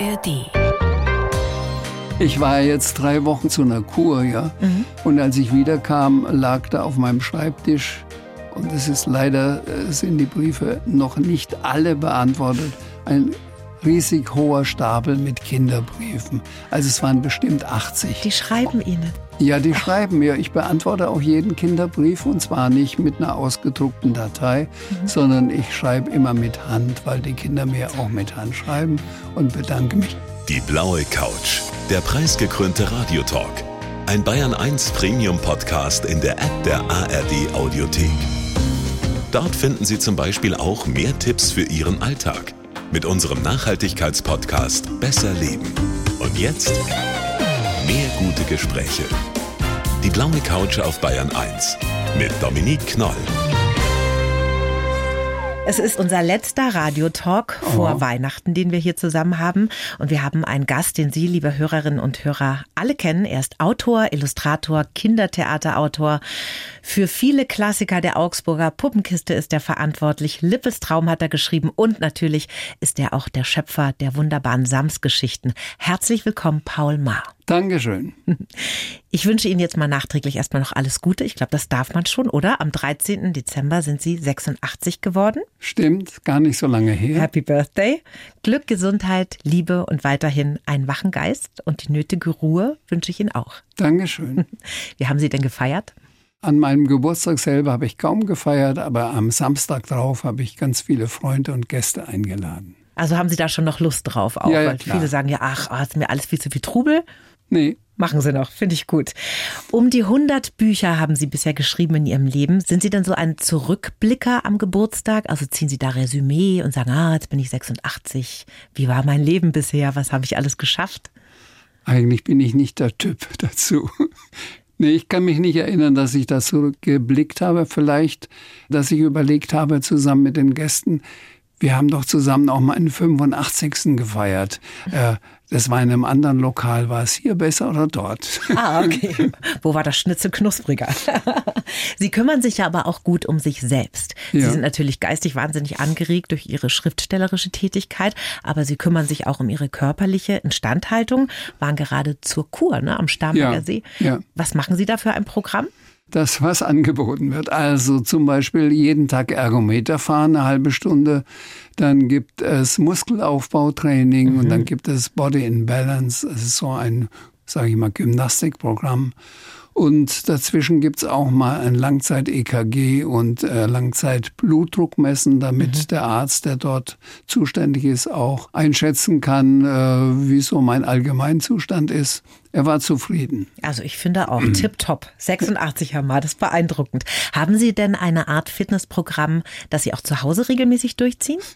ARD. Ich war jetzt drei Wochen zu einer Kur, ja. Mhm. Und als ich wiederkam, lag da auf meinem Schreibtisch, und es ist leider, äh, sind die Briefe noch nicht alle beantwortet, ein riesig hoher Stapel mit Kinderbriefen. Also es waren bestimmt 80. Die schreiben Ihnen. Ja, die schreiben mir. Ich beantworte auch jeden Kinderbrief und zwar nicht mit einer ausgedruckten Datei, mhm. sondern ich schreibe immer mit Hand, weil die Kinder mir auch mit Hand schreiben und bedanke mich. Die blaue Couch, der preisgekrönte Radiotalk. Ein Bayern 1 Premium Podcast in der App der ARD Audiothek. Dort finden Sie zum Beispiel auch mehr Tipps für Ihren Alltag mit unserem Nachhaltigkeitspodcast Besser Leben. Und jetzt mehr gute Gespräche. Die blaue Couch auf Bayern 1 mit Dominique Knoll. Es ist unser letzter Radiotalk oh. vor Weihnachten, den wir hier zusammen haben. Und wir haben einen Gast, den Sie, liebe Hörerinnen und Hörer, alle kennen. Er ist Autor, Illustrator, Kindertheaterautor. Für viele Klassiker der Augsburger Puppenkiste ist er verantwortlich. Lippes Traum hat er geschrieben. Und natürlich ist er auch der Schöpfer der wunderbaren Sams-Geschichten. Herzlich willkommen, Paul Maar. Dankeschön. Ich wünsche Ihnen jetzt mal nachträglich erstmal noch alles Gute. Ich glaube, das darf man schon, oder? Am 13. Dezember sind Sie 86 geworden. Stimmt, gar nicht so lange her. Happy Birthday. Glück, Gesundheit, Liebe und weiterhin einen wachen Geist und die nötige Ruhe wünsche ich Ihnen auch. Dankeschön. Wie haben Sie denn gefeiert? An meinem Geburtstag selber habe ich kaum gefeiert, aber am Samstag drauf habe ich ganz viele Freunde und Gäste eingeladen. Also haben Sie da schon noch Lust drauf auch? Ja, ja, weil klar. viele sagen ja, ach, oh, ist mir alles viel zu viel Trubel. Nee. Machen Sie noch, finde ich gut. Um die 100 Bücher haben Sie bisher geschrieben in Ihrem Leben. Sind Sie denn so ein Zurückblicker am Geburtstag? Also ziehen Sie da Resümee und sagen, ah, jetzt bin ich 86. Wie war mein Leben bisher? Was habe ich alles geschafft? Eigentlich bin ich nicht der Typ dazu. Nee, ich kann mich nicht erinnern, dass ich das zurückgeblickt habe. Vielleicht, dass ich überlegt habe, zusammen mit den Gästen, wir haben doch zusammen auch meinen 85. gefeiert. Äh, das war in einem anderen Lokal. War es hier besser oder dort? Ah, okay. Wo war das Schnitzel knuspriger? Sie kümmern sich ja aber auch gut um sich selbst. Sie ja. sind natürlich geistig wahnsinnig angeregt durch Ihre schriftstellerische Tätigkeit, aber Sie kümmern sich auch um Ihre körperliche Instandhaltung, waren gerade zur Kur ne, am Starnberger Ja, See. ja. Was machen Sie da für ein Programm? Das, was angeboten wird. Also zum Beispiel jeden Tag Ergometer fahren, eine halbe Stunde. Dann gibt es Muskelaufbautraining und dann gibt es Body in Balance. Das ist so ein, sage ich mal, Gymnastikprogramm. Und dazwischen gibt's auch mal ein Langzeit-EKG und äh, Langzeit-Blutdruck messen, damit der Arzt, der dort zuständig ist, auch einschätzen kann, äh, wie so mein Allgemeinzustand ist. Er war zufrieden. Also ich finde auch tipptopp. 86 Herr Ma, das ist beeindruckend. Haben Sie denn eine Art Fitnessprogramm, das Sie auch zu Hause regelmäßig durchziehen?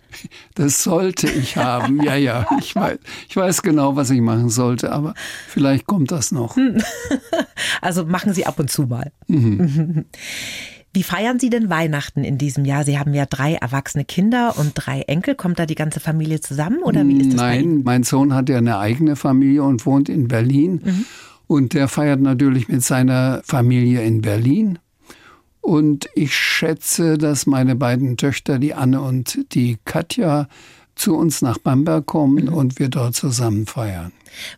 Das sollte ich haben. Ja, ja. Ich weiß, ich weiß genau, was ich machen sollte, aber vielleicht kommt das noch. Also machen Sie ab und zu mal. Mhm. Wie feiern Sie denn Weihnachten in diesem Jahr? Sie haben ja drei erwachsene Kinder und drei Enkel. Kommt da die ganze Familie zusammen oder wie ist das bei Ihnen? Nein, mein Sohn hat ja eine eigene Familie und wohnt in Berlin. Mhm. Und der feiert natürlich mit seiner Familie in Berlin. Und ich schätze, dass meine beiden Töchter, die Anne und die Katja, zu uns nach Bamberg kommen Mhm. und wir dort zusammen feiern.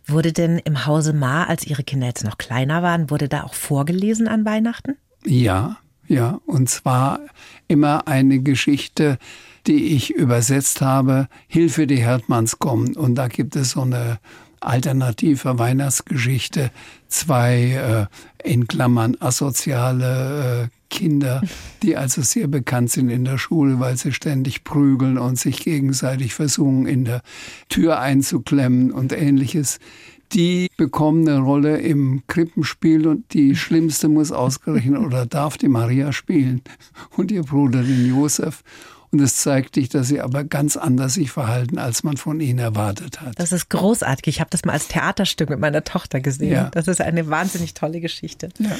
Wurde denn im Hause Ma, als Ihre Kinder jetzt noch kleiner waren, wurde da auch vorgelesen an Weihnachten? Ja, ja. Und zwar immer eine Geschichte, die ich übersetzt habe. Hilfe, die Herdmanns kommen. Und da gibt es so eine alternative Weihnachtsgeschichte. Zwei äh, in Klammern asoziale äh, Kinder, die also sehr bekannt sind in der Schule, weil sie ständig prügeln und sich gegenseitig versuchen, in der Tür einzuklemmen und ähnliches. Die bekommen eine Rolle im Krippenspiel und die schlimmste muss ausgerechnet oder darf die Maria spielen und ihr Bruder den Josef. Und es zeigt dich, dass sie aber ganz anders sich verhalten, als man von ihnen erwartet hat. Das ist großartig. Ich habe das mal als Theaterstück mit meiner Tochter gesehen. Ja. Das ist eine wahnsinnig tolle Geschichte. Ja.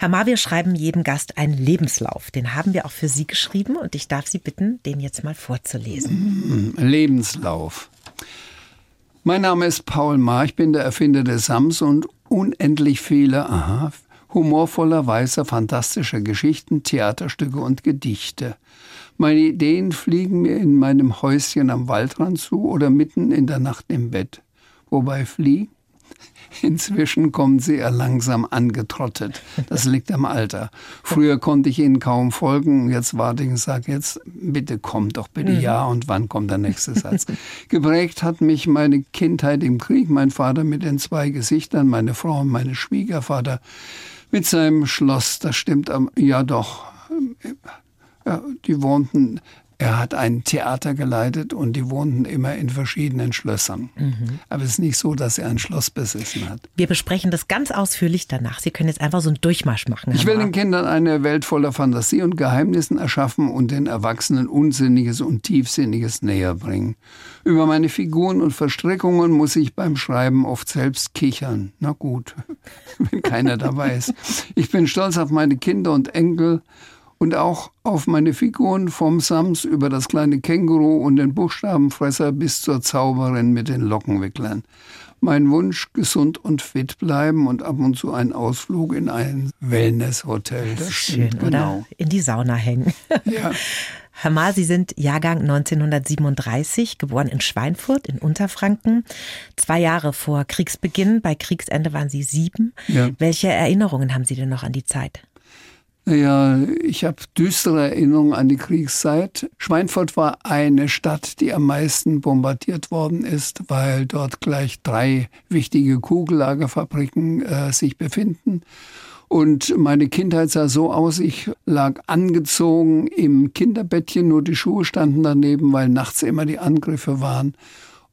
Herr Ma, wir schreiben jedem Gast einen Lebenslauf. Den haben wir auch für Sie geschrieben und ich darf Sie bitten, den jetzt mal vorzulesen. Lebenslauf. Mein Name ist Paul Ma, ich bin der Erfinder des Sams und unendlich viele, aha, humorvoller, weißer, fantastischer Geschichten, Theaterstücke und Gedichte. Meine Ideen fliegen mir in meinem Häuschen am Waldrand zu oder mitten in der Nacht im Bett. Marco bei Flea. Inzwischen kommen sie eher langsam angetrottet. Das liegt am Alter. Früher konnte ich ihnen kaum folgen. Jetzt warte ich und sage jetzt, bitte kommt doch bitte mhm. ja und wann kommt der nächste Satz. Geprägt hat mich meine Kindheit im Krieg. Mein Vater mit den zwei Gesichtern, meine Frau und meine Schwiegervater mit seinem Schloss. Das stimmt, ja doch. Ja, die wohnten er hat ein Theater geleitet und die wohnten immer in verschiedenen Schlössern. Mhm. Aber es ist nicht so, dass er ein Schloss besessen hat. Wir besprechen das ganz ausführlich danach. Sie können jetzt einfach so einen Durchmarsch machen. Ich will den Kindern eine Welt voller Fantasie und Geheimnissen erschaffen und den Erwachsenen Unsinniges und Tiefsinniges näher bringen. Über meine Figuren und Verstrickungen muss ich beim Schreiben oft selbst kichern. Na gut, wenn keiner dabei ist. Ich bin stolz auf meine Kinder und Enkel und auch auf meine Figuren vom Sams über das kleine Känguru und den Buchstabenfresser bis zur Zauberin mit den Lockenwicklern. Mein Wunsch, gesund und fit bleiben und ab und zu ein Ausflug in ein Wellnesshotel. Das, das schön, genau. oder in die Sauna hängen. Ja. Herr Ma, Sie sind Jahrgang 1937, geboren in Schweinfurt in Unterfranken. Zwei Jahre vor Kriegsbeginn, bei Kriegsende waren Sie sieben. Ja. Welche Erinnerungen haben Sie denn noch an die Zeit? Naja, ich habe düstere Erinnerungen an die Kriegszeit. Schweinfurt war eine Stadt, die am meisten bombardiert worden ist, weil dort gleich drei wichtige Kugellagerfabriken äh, sich befinden. Und meine Kindheit sah so aus, ich lag angezogen im Kinderbettchen, nur die Schuhe standen daneben, weil nachts immer die Angriffe waren.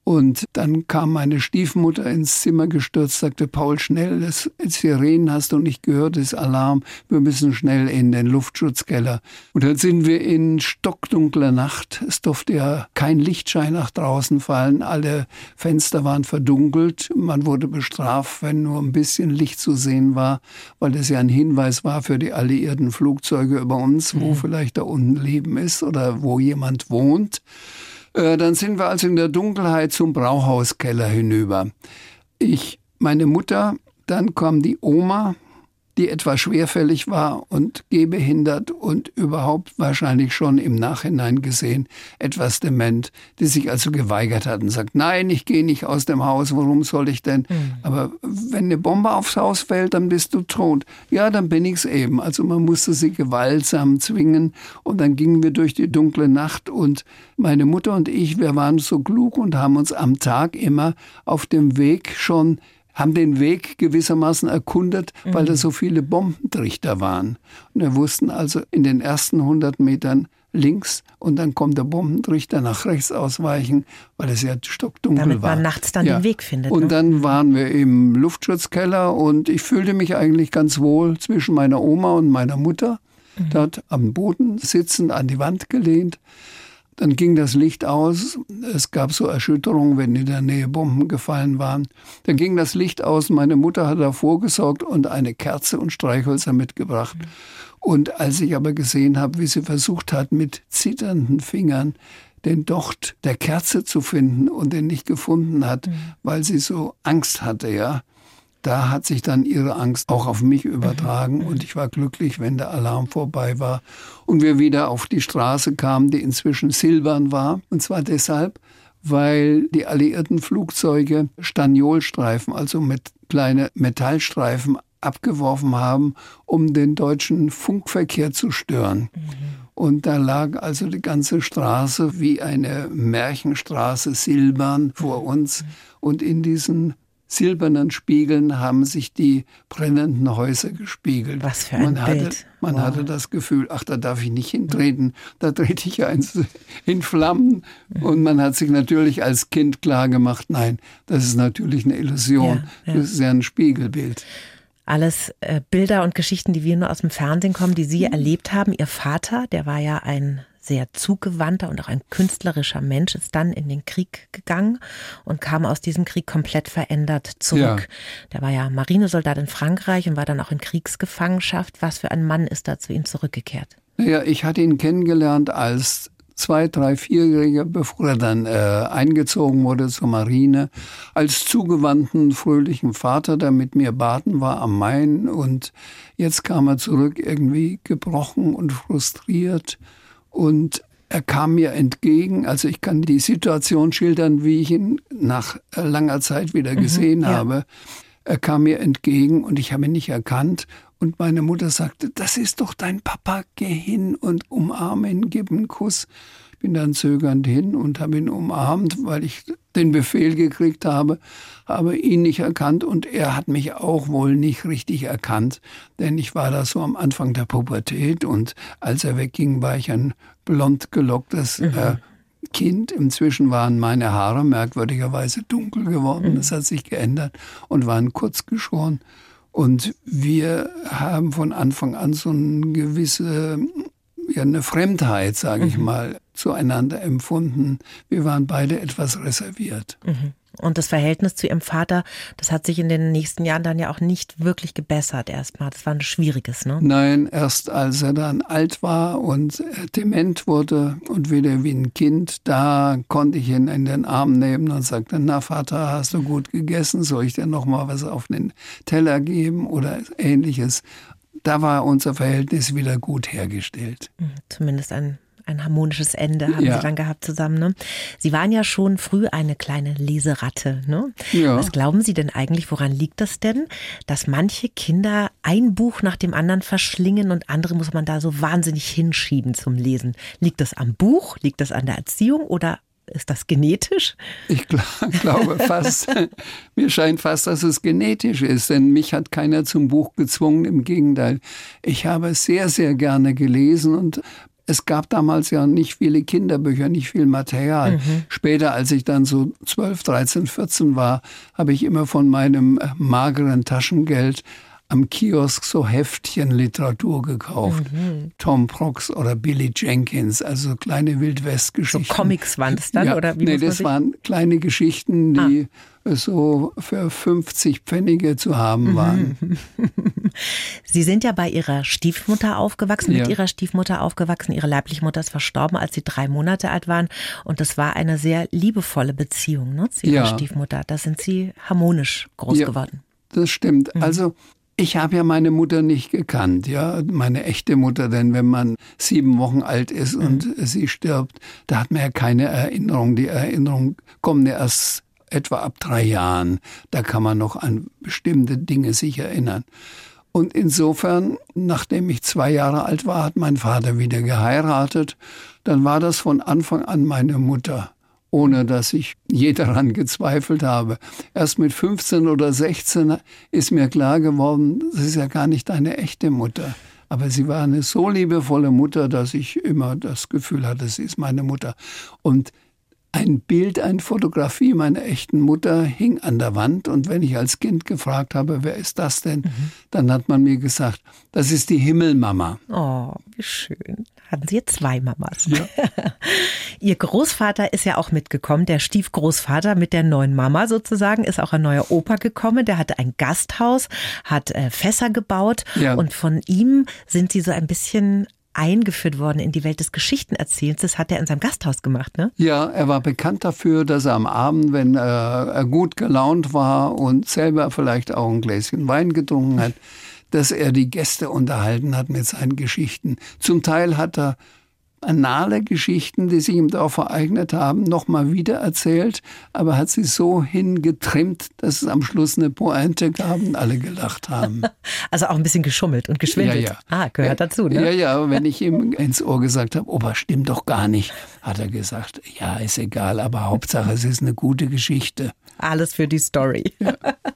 Und dann kam meine Stiefmutter ins Zimmer gestürzt, sagte, Paul, schnell, das Sirenen hast du nicht gehört, das Alarm, wir müssen schnell in den Luftschutzkeller. Und dann sind wir in stockdunkler Nacht, es durfte ja kein Lichtschein nach draußen fallen, alle Fenster waren verdunkelt, man wurde bestraft, wenn nur ein bisschen Licht zu sehen war, weil das ja ein Hinweis war für die alliierten Flugzeuge über uns, wo mhm. vielleicht da unten Leben ist oder wo jemand wohnt. Äh, dann sind wir also in der Dunkelheit zum Brauhauskeller hinüber. Ich, meine Mutter, dann kam die Oma, die etwas schwerfällig war und gehbehindert und überhaupt wahrscheinlich schon im Nachhinein gesehen etwas dement, die sich also geweigert hat und sagt, nein, ich gehe nicht aus dem Haus, warum soll ich denn? Mhm. Aber wenn eine Bombe aufs Haus fällt, dann bist du tot. Ja, dann bin ich's eben. Also man musste sie gewaltsam zwingen und dann gingen wir durch die dunkle Nacht und meine Mutter und ich, wir waren so klug und haben uns am Tag immer auf dem Weg schon haben den Weg gewissermaßen erkundet, mhm. weil da so viele Bombentrichter waren. Und wir wussten also in den ersten 100 Metern links und dann kommt der Bombentrichter nach rechts ausweichen, weil es ja stockdunkel Damit war. Damit man nachts dann ja. den Weg findet. Und ne? dann waren wir im Luftschutzkeller und ich fühlte mich eigentlich ganz wohl zwischen meiner Oma und meiner Mutter, mhm. dort am Boden sitzend, an die Wand gelehnt. Dann ging das Licht aus. Es gab so Erschütterungen, wenn in der Nähe Bomben gefallen waren. Dann ging das Licht aus. Meine Mutter hat davor gesorgt und eine Kerze und Streichhölzer mitgebracht. Und als ich aber gesehen habe, wie sie versucht hat, mit zitternden Fingern den Docht der Kerze zu finden und den nicht gefunden hat, mhm. weil sie so Angst hatte, ja, da hat sich dann ihre Angst auch auf mich übertragen mhm. und ich war glücklich, wenn der Alarm vorbei war und wir wieder auf die Straße kamen, die inzwischen silbern war. Und zwar deshalb, weil die alliierten Flugzeuge Staniolstreifen, also mit kleine Metallstreifen abgeworfen haben, um den deutschen Funkverkehr zu stören. Mhm. Und da lag also die ganze Straße wie eine Märchenstraße silbern vor uns. Mhm. Und in diesen silbernen Spiegeln haben sich die brennenden Häuser gespiegelt. Was für ein man Bild. Hatte, man wow. hatte das Gefühl, ach, da darf ich nicht hintreten, da trete ich eins in Flammen. Und man hat sich natürlich als Kind klar gemacht, nein, das ist natürlich eine Illusion, ja, ja. das ist ja ein Spiegelbild alles äh, Bilder und Geschichten, die wir nur aus dem Fernsehen kommen, die Sie mhm. erlebt haben. Ihr Vater, der war ja ein sehr zugewandter und auch ein künstlerischer Mensch, ist dann in den Krieg gegangen und kam aus diesem Krieg komplett verändert zurück. Ja. Der war ja Marinesoldat in Frankreich und war dann auch in Kriegsgefangenschaft. Was für ein Mann ist da zu ihm zurückgekehrt? Ja, ich hatte ihn kennengelernt als zwei, drei, vierjähriger, bevor er dann äh, eingezogen wurde zur Marine, als zugewandten, fröhlichen Vater, der mit mir baden war am Main. Und jetzt kam er zurück irgendwie gebrochen und frustriert und er kam mir entgegen, also ich kann die Situation schildern, wie ich ihn nach langer Zeit wieder mhm, gesehen mhm, ja. habe. Er kam mir entgegen und ich habe ihn nicht erkannt. Und meine Mutter sagte, das ist doch dein Papa, geh hin und umarme ihn, gib einen Kuss. Bin dann zögernd hin und habe ihn umarmt, weil ich den Befehl gekriegt habe, habe ihn nicht erkannt und er hat mich auch wohl nicht richtig erkannt, denn ich war da so am Anfang der Pubertät und als er wegging, war ich ein blond gelocktes mhm. äh, Kind. Inzwischen waren meine Haare merkwürdigerweise dunkel geworden. Mhm. Das hat sich geändert und waren kurz geschoren. Und wir haben von Anfang an so eine gewisse, ja, eine Fremdheit, sage ich mhm. mal, zueinander empfunden. Wir waren beide etwas reserviert. Mhm. Und das Verhältnis zu ihrem Vater, das hat sich in den nächsten Jahren dann ja auch nicht wirklich gebessert erstmal. Das war ein schwieriges, ne? Nein, erst als er dann alt war und dement wurde und wieder wie ein Kind, da konnte ich ihn in den Arm nehmen und sagte, na Vater, hast du gut gegessen? Soll ich dir noch mal was auf den Teller geben oder ähnliches? Da war unser Verhältnis wieder gut hergestellt. Hm, zumindest ein ein harmonisches Ende haben ja. Sie dann gehabt zusammen. Ne? Sie waren ja schon früh eine kleine Leseratte. Ne? Ja. Was glauben Sie denn eigentlich, woran liegt das denn, dass manche Kinder ein Buch nach dem anderen verschlingen und andere muss man da so wahnsinnig hinschieben zum Lesen? Liegt das am Buch? Liegt das an der Erziehung oder ist das genetisch? Ich glaube fast, mir scheint fast, dass es genetisch ist, denn mich hat keiner zum Buch gezwungen. Im Gegenteil, ich habe sehr, sehr gerne gelesen und es gab damals ja nicht viele Kinderbücher, nicht viel Material. Mhm. Später, als ich dann so 12, 13, 14 war, habe ich immer von meinem äh, mageren Taschengeld am Kiosk so Heftchen Literatur gekauft. Mhm. Tom Prox oder Billy Jenkins, also kleine Wildwestgeschichten. So Comics waren das dann? Ja, oder wie nee, das waren kleine Geschichten, die ah. so für 50 Pfennige zu haben mhm. waren. Sie sind ja bei Ihrer Stiefmutter aufgewachsen, mit ja. Ihrer Stiefmutter aufgewachsen. Ihre leibliche Mutter ist verstorben, als Sie drei Monate alt waren. Und das war eine sehr liebevolle Beziehung ne, zu Ihrer ja. Stiefmutter. Da sind Sie harmonisch groß geworden. Das stimmt. Mhm. Also ich habe ja meine Mutter nicht gekannt, ja, meine echte Mutter, denn wenn man sieben Wochen alt ist und mhm. sie stirbt, da hat man ja keine Erinnerung. Die Erinnerung kommt ja erst etwa ab drei Jahren. Da kann man noch an bestimmte Dinge sich erinnern. Und insofern, nachdem ich zwei Jahre alt war, hat mein Vater wieder geheiratet. Dann war das von Anfang an meine Mutter ohne dass ich je daran gezweifelt habe. Erst mit 15 oder 16 ist mir klar geworden, das ist ja gar nicht eine echte Mutter. Aber sie war eine so liebevolle Mutter, dass ich immer das Gefühl hatte, sie ist meine Mutter. Und ein Bild, eine Fotografie meiner echten Mutter hing an der Wand und wenn ich als Kind gefragt habe, wer ist das denn, mhm. dann hat man mir gesagt, das ist die Himmelmama. Oh, wie schön. Hatten Sie jetzt zwei Mamas. Ja. Ihr Großvater ist ja auch mitgekommen, der Stiefgroßvater mit der neuen Mama sozusagen, ist auch ein neuer Opa gekommen, der hatte ein Gasthaus, hat äh, Fässer gebaut ja. und von ihm sind Sie so ein bisschen eingeführt worden in die Welt des Geschichtenerzählens. Das hat er in seinem Gasthaus gemacht, ne? Ja, er war bekannt dafür, dass er am Abend, wenn er gut gelaunt war und selber vielleicht auch ein Gläschen Wein getrunken hat, dass er die Gäste unterhalten hat mit seinen Geschichten. Zum Teil hat er anale Geschichten, die sich im Dorf ereignet haben, nochmal wieder erzählt, aber hat sie so hingetrimmt, dass es am Schluss eine Pointe gab und alle gelacht haben. Also auch ein bisschen geschummelt und geschwindelt. Ja, ja. Ah, gehört dazu, ne? Ja, ja, wenn ich ihm ins Ohr gesagt habe, Opa, stimmt doch gar nicht, hat er gesagt, ja, ist egal, aber Hauptsache, es ist eine gute Geschichte. Alles für die Story. Ja.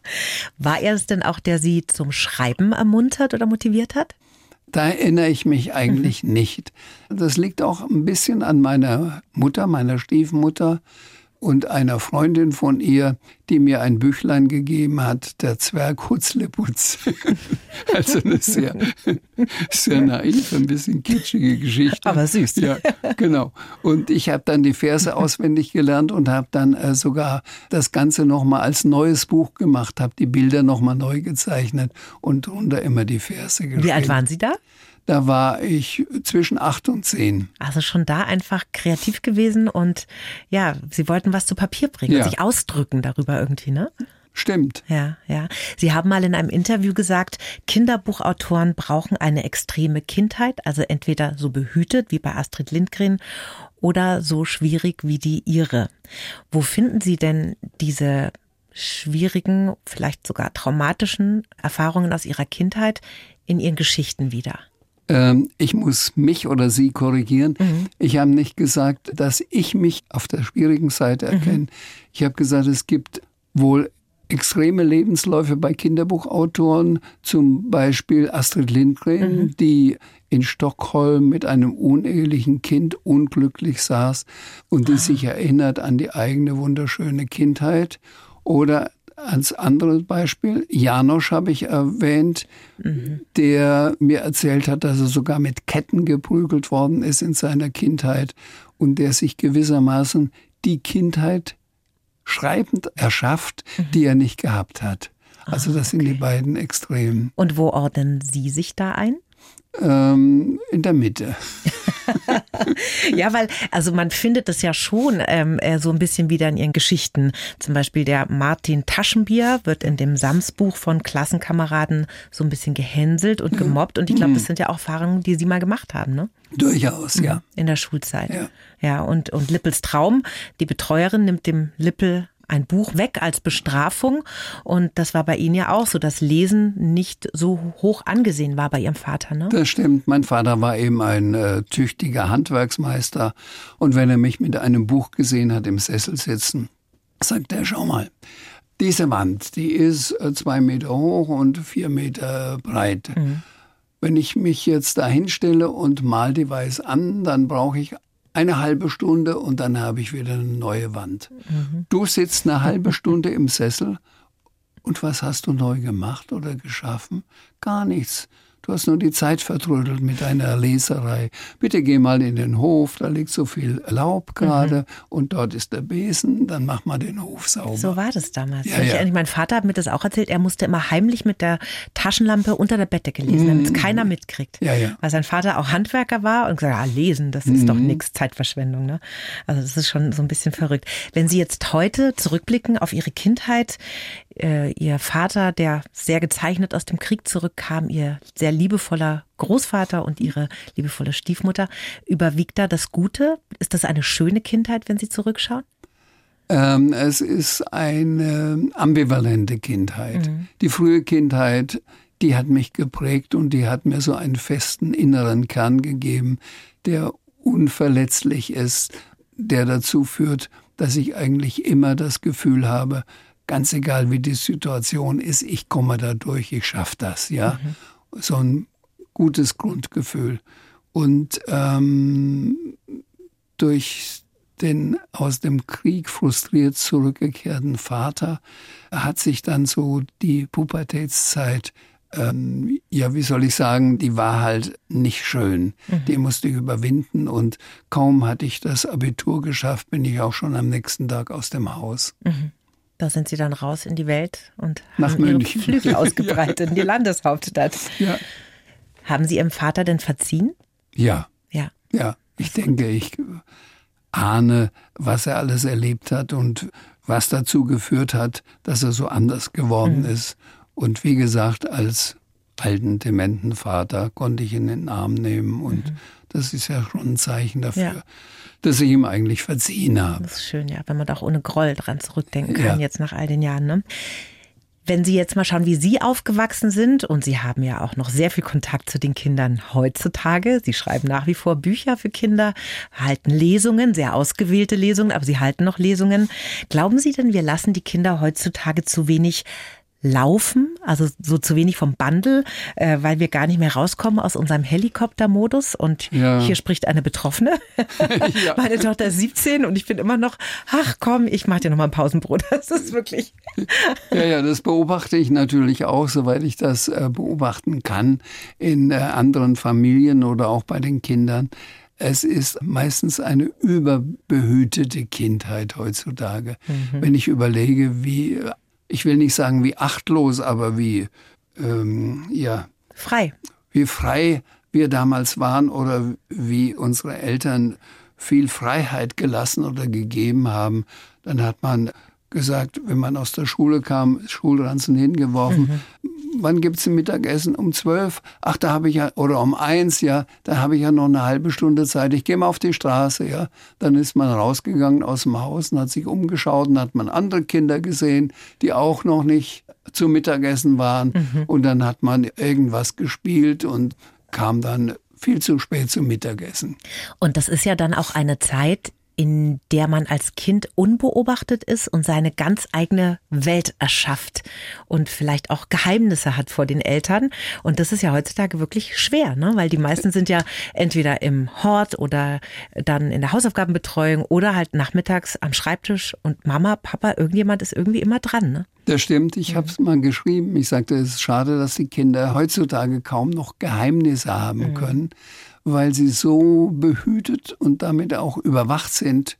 War er es denn auch, der Sie zum Schreiben ermuntert oder motiviert hat? Da erinnere ich mich eigentlich mhm. nicht. Das liegt auch ein bisschen an meiner Mutter, meiner Stiefmutter und einer Freundin von ihr, die mir ein Büchlein gegeben hat, der Zwerg Hutzleputz. also eine sehr, sehr naive, ein bisschen kitschige Geschichte. Aber süß. Ja, genau. Und ich habe dann die Verse auswendig gelernt und habe dann äh, sogar das Ganze nochmal als neues Buch gemacht, habe die Bilder nochmal neu gezeichnet und drunter immer die Verse geschrieben. Wie alt waren Sie da? Da war ich zwischen acht und zehn. Also schon da einfach kreativ gewesen und ja, Sie wollten was zu Papier bringen, ja. sich ausdrücken darüber irgendwie, ne? Stimmt. Ja, ja. Sie haben mal in einem Interview gesagt, Kinderbuchautoren brauchen eine extreme Kindheit, also entweder so behütet wie bei Astrid Lindgren oder so schwierig wie die ihre. Wo finden Sie denn diese schwierigen, vielleicht sogar traumatischen Erfahrungen aus Ihrer Kindheit in Ihren Geschichten wieder? Ähm, ich muss mich oder Sie korrigieren. Mhm. Ich habe nicht gesagt, dass ich mich auf der schwierigen Seite erkenne. Mhm. Ich habe gesagt, es gibt wohl extreme Lebensläufe bei Kinderbuchautoren, zum Beispiel Astrid Lindgren, mhm. die in Stockholm mit einem unehelichen Kind unglücklich saß und die ah. sich erinnert an die eigene wunderschöne Kindheit. Oder als anderes Beispiel, Janosch habe ich erwähnt, mhm. der mir erzählt hat, dass er sogar mit Ketten geprügelt worden ist in seiner Kindheit und der sich gewissermaßen die Kindheit schreibend erschafft, mhm. die er nicht gehabt hat. Also das okay. sind die beiden Extremen. Und wo ordnen Sie sich da ein? Ähm, in der Mitte. ja, weil, also man findet es ja schon ähm, äh, so ein bisschen wieder in ihren Geschichten. Zum Beispiel der Martin Taschenbier wird in dem Sams-Buch von Klassenkameraden so ein bisschen gehänselt und gemobbt. Und ich glaube, das mhm. sind ja auch Erfahrungen, die Sie mal gemacht haben, ne? Durchaus, ja. In der Schulzeit. Ja, ja und, und Lippels Traum, die Betreuerin nimmt dem Lippel ein Buch weg als Bestrafung. Und das war bei Ihnen ja auch so, dass Lesen nicht so hoch angesehen war bei Ihrem Vater, ne? Das stimmt. Mein Vater war eben ein äh, tüchtiger Handwerksmeister. Und wenn er mich mit einem Buch gesehen hat im Sessel sitzen, sagt er, schau mal, diese Wand, die ist äh, zwei Meter hoch und vier Meter breit. Mhm. Wenn ich mich jetzt da hinstelle und mal die Weiß an, dann brauche ich eine halbe Stunde und dann habe ich wieder eine neue Wand. Mhm. Du sitzt eine halbe Stunde im Sessel und was hast du neu gemacht oder geschaffen? Gar nichts. Du hast nur die Zeit vertrödelt mit deiner Leserei. Bitte geh mal in den Hof, da liegt so viel Laub gerade mhm. und dort ist der Besen, dann mach mal den Hof sauber. So war das damals. Ja, ja. Ich, mein Vater hat mir das auch erzählt, er musste immer heimlich mit der Taschenlampe unter der Bettdecke lesen, damit es mhm. keiner mitkriegt. Ja, ja. Weil sein Vater auch Handwerker war und gesagt, ja, lesen, das ist mhm. doch nichts, Zeitverschwendung. Ne? Also das ist schon so ein bisschen verrückt. Wenn Sie jetzt heute zurückblicken auf Ihre Kindheit, äh, Ihr Vater, der sehr gezeichnet aus dem Krieg zurückkam, Ihr sehr liebevoller Großvater und ihre liebevolle Stiefmutter. Überwiegt da das Gute? Ist das eine schöne Kindheit, wenn Sie zurückschauen? Ähm, es ist eine ambivalente Kindheit. Mhm. Die frühe Kindheit, die hat mich geprägt und die hat mir so einen festen inneren Kern gegeben, der unverletzlich ist, der dazu führt, dass ich eigentlich immer das Gefühl habe, ganz egal wie die Situation ist, ich komme da durch, ich schaffe das, ja. Mhm so ein gutes Grundgefühl. Und ähm, durch den aus dem Krieg frustriert zurückgekehrten Vater hat sich dann so die Pubertätszeit, ähm, ja, wie soll ich sagen, die war halt nicht schön. Mhm. Die musste ich überwinden und kaum hatte ich das Abitur geschafft, bin ich auch schon am nächsten Tag aus dem Haus. Mhm. Da sind Sie dann raus in die Welt und haben. Ihre Flügel ausgebreitet ja. in die Landeshauptstadt. Ja. Haben Sie Ihrem Vater denn verziehen? Ja. Ja. Ja, ich denke, ich ahne, was er alles erlebt hat und was dazu geführt hat, dass er so anders geworden mhm. ist. Und wie gesagt, als alten, dementen Vater konnte ich ihn in den Arm nehmen und mhm. das ist ja schon ein Zeichen dafür. Ja dass ich ihm eigentlich verziehen habe. Das ist schön, ja, wenn man da auch ohne Groll dran zurückdenken kann, ja. jetzt nach all den Jahren. Ne? Wenn Sie jetzt mal schauen, wie Sie aufgewachsen sind, und Sie haben ja auch noch sehr viel Kontakt zu den Kindern heutzutage. Sie schreiben nach wie vor Bücher für Kinder, halten Lesungen, sehr ausgewählte Lesungen, aber Sie halten noch Lesungen. Glauben Sie denn, wir lassen die Kinder heutzutage zu wenig Laufen, also so zu wenig vom Bundle, äh, weil wir gar nicht mehr rauskommen aus unserem Helikoptermodus. Und ja. hier spricht eine Betroffene. ja. Meine Tochter ist 17 und ich bin immer noch, ach komm, ich mache dir nochmal ein Pausenbrot. Das ist wirklich. ja, ja, das beobachte ich natürlich auch, soweit ich das äh, beobachten kann, in äh, anderen Familien oder auch bei den Kindern. Es ist meistens eine überbehütete Kindheit heutzutage. Mhm. Wenn ich überlege, wie ich will nicht sagen wie achtlos, aber wie, ähm, ja. Frei. Wie frei wir damals waren oder wie unsere Eltern viel Freiheit gelassen oder gegeben haben. Dann hat man gesagt, wenn man aus der Schule kam, Schulranzen hingeworfen. Mhm. Wann gibt es ein Mittagessen? Um zwölf? Ach, da habe ich ja, oder um eins, ja, da habe ich ja noch eine halbe Stunde Zeit. Ich gehe mal auf die Straße, ja. Dann ist man rausgegangen aus dem Haus und hat sich umgeschaut und hat man andere Kinder gesehen, die auch noch nicht zum Mittagessen waren. Mhm. Und dann hat man irgendwas gespielt und kam dann viel zu spät zum Mittagessen. Und das ist ja dann auch eine Zeit, in der man als Kind unbeobachtet ist und seine ganz eigene Welt erschafft und vielleicht auch Geheimnisse hat vor den Eltern. Und das ist ja heutzutage wirklich schwer, ne? weil die meisten sind ja entweder im Hort oder dann in der Hausaufgabenbetreuung oder halt nachmittags am Schreibtisch und Mama, Papa, irgendjemand ist irgendwie immer dran. Ne? Das stimmt, ich habe es mal geschrieben. Ich sagte, es ist schade, dass die Kinder heutzutage kaum noch Geheimnisse haben mhm. Weil sie so behütet und damit auch überwacht sind,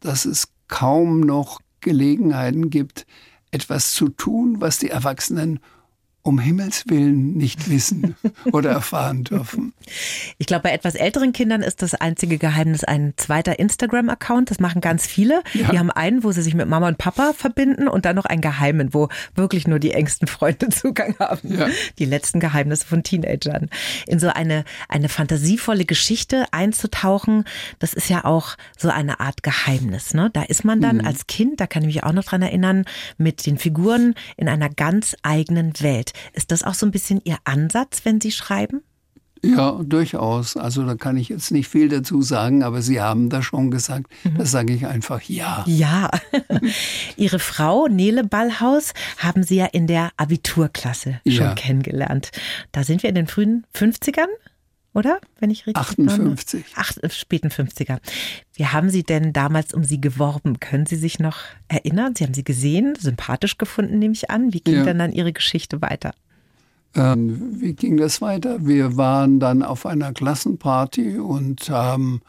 dass es kaum noch Gelegenheiten gibt, etwas zu tun, was die Erwachsenen um Himmels Willen nicht wissen oder erfahren dürfen. Ich glaube, bei etwas älteren Kindern ist das einzige Geheimnis ein zweiter Instagram-Account. Das machen ganz viele. Ja. Die haben einen, wo sie sich mit Mama und Papa verbinden und dann noch einen geheimen, wo wirklich nur die engsten Freunde Zugang haben. Ja. Die letzten Geheimnisse von Teenagern. In so eine, eine fantasievolle Geschichte einzutauchen, das ist ja auch so eine Art Geheimnis. Ne? Da ist man dann mhm. als Kind, da kann ich mich auch noch dran erinnern, mit den Figuren in einer ganz eigenen Welt. Ist das auch so ein bisschen Ihr Ansatz, wenn Sie schreiben? Ja, durchaus. Also da kann ich jetzt nicht viel dazu sagen, aber Sie haben da schon gesagt. Mhm. Da sage ich einfach ja. Ja. Ihre Frau Nele Ballhaus haben Sie ja in der Abiturklasse schon ja. kennengelernt. Da sind wir in den frühen 50ern oder? Wenn ich richtig 58. Ach, späten 50er. Wie haben Sie denn damals um Sie geworben? Können Sie sich noch erinnern? Sie haben sie gesehen, sympathisch gefunden, nehme ich an. Wie ging ja. denn dann Ihre Geschichte weiter? Ähm, wie ging das weiter? Wir waren dann auf einer Klassenparty und ähm,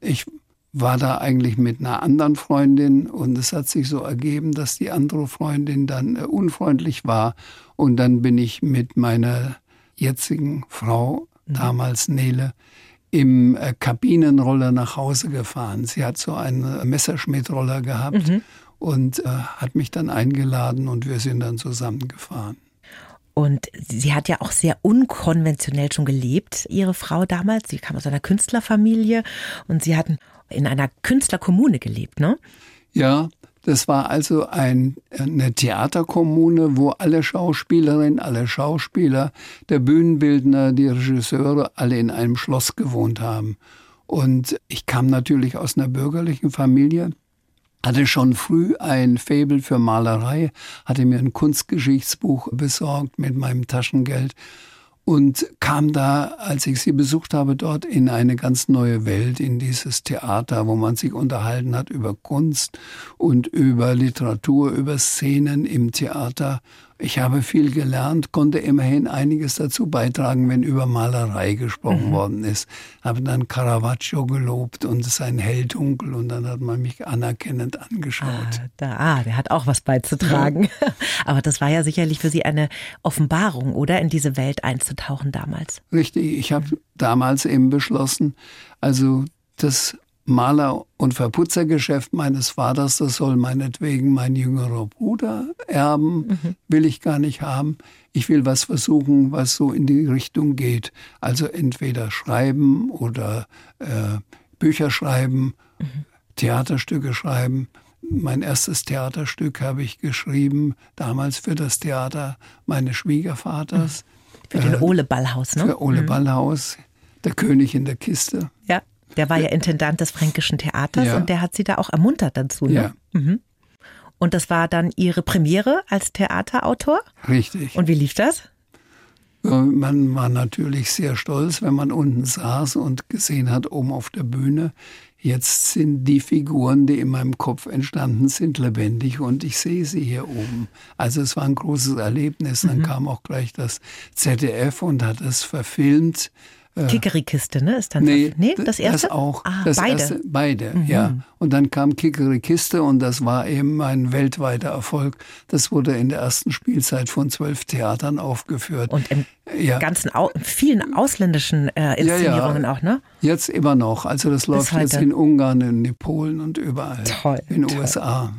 ich war da eigentlich mit einer anderen Freundin und es hat sich so ergeben, dass die andere Freundin dann äh, unfreundlich war und dann bin ich mit meiner jetzigen Frau. Damals Nele, im äh, Kabinenroller nach Hause gefahren. Sie hat so einen Messerschmitt-Roller gehabt mhm. und äh, hat mich dann eingeladen und wir sind dann zusammengefahren. Und sie hat ja auch sehr unkonventionell schon gelebt, ihre Frau damals. Sie kam aus einer Künstlerfamilie und sie hatten in einer Künstlerkommune gelebt, ne? Ja, das war also ein, eine Theaterkommune, wo alle Schauspielerinnen, alle Schauspieler, der Bühnenbildner, die Regisseure alle in einem Schloss gewohnt haben. Und ich kam natürlich aus einer bürgerlichen Familie, hatte schon früh ein Faible für Malerei, hatte mir ein Kunstgeschichtsbuch besorgt mit meinem Taschengeld und kam da, als ich sie besucht habe, dort in eine ganz neue Welt, in dieses Theater, wo man sich unterhalten hat über Kunst und über Literatur, über Szenen im Theater ich habe viel gelernt, konnte immerhin einiges dazu beitragen, wenn über Malerei gesprochen mhm. worden ist. Habe dann Caravaggio gelobt und sein Helldunkel und dann hat man mich anerkennend angeschaut. Ah, da, ah der hat auch was beizutragen. Ja. Aber das war ja sicherlich für Sie eine Offenbarung, oder? In diese Welt einzutauchen damals. Richtig. Ich habe damals eben beschlossen, also das Maler- und Verputzergeschäft meines Vaters, das soll meinetwegen mein jüngerer Bruder erben, mhm. will ich gar nicht haben. Ich will was versuchen, was so in die Richtung geht. Also entweder schreiben oder äh, Bücher schreiben, mhm. Theaterstücke schreiben. Mein erstes Theaterstück habe ich geschrieben, damals für das Theater meines Schwiegervaters. Mhm. Für den äh, Ole Ballhaus, ne? Für Ole mhm. Ballhaus, der König in der Kiste. Ja. Der war ja Intendant des Fränkischen Theaters ja. und der hat sie da auch ermuntert dazu. Ne? Ja. Mhm. Und das war dann Ihre Premiere als Theaterautor? Richtig. Und wie lief das? Man war natürlich sehr stolz, wenn man unten saß und gesehen hat, oben auf der Bühne, jetzt sind die Figuren, die in meinem Kopf entstanden sind, lebendig und ich sehe sie hier oben. Also es war ein großes Erlebnis. Dann mhm. kam auch gleich das ZDF und hat es verfilmt äh, Kickerikiste, ne? Ist dann nee, nee, das erste? Das auch. Ah, das beide. Erste, beide, mhm. ja. Und dann kam Kickerikiste und das war eben ein weltweiter Erfolg. Das wurde in der ersten Spielzeit von zwölf Theatern aufgeführt. Und in ja. ganzen, vielen ausländischen äh, Inszenierungen ja, ja. auch, ne? Jetzt immer noch. Also das läuft jetzt in Ungarn, in Polen und überall. Toll. In den USA.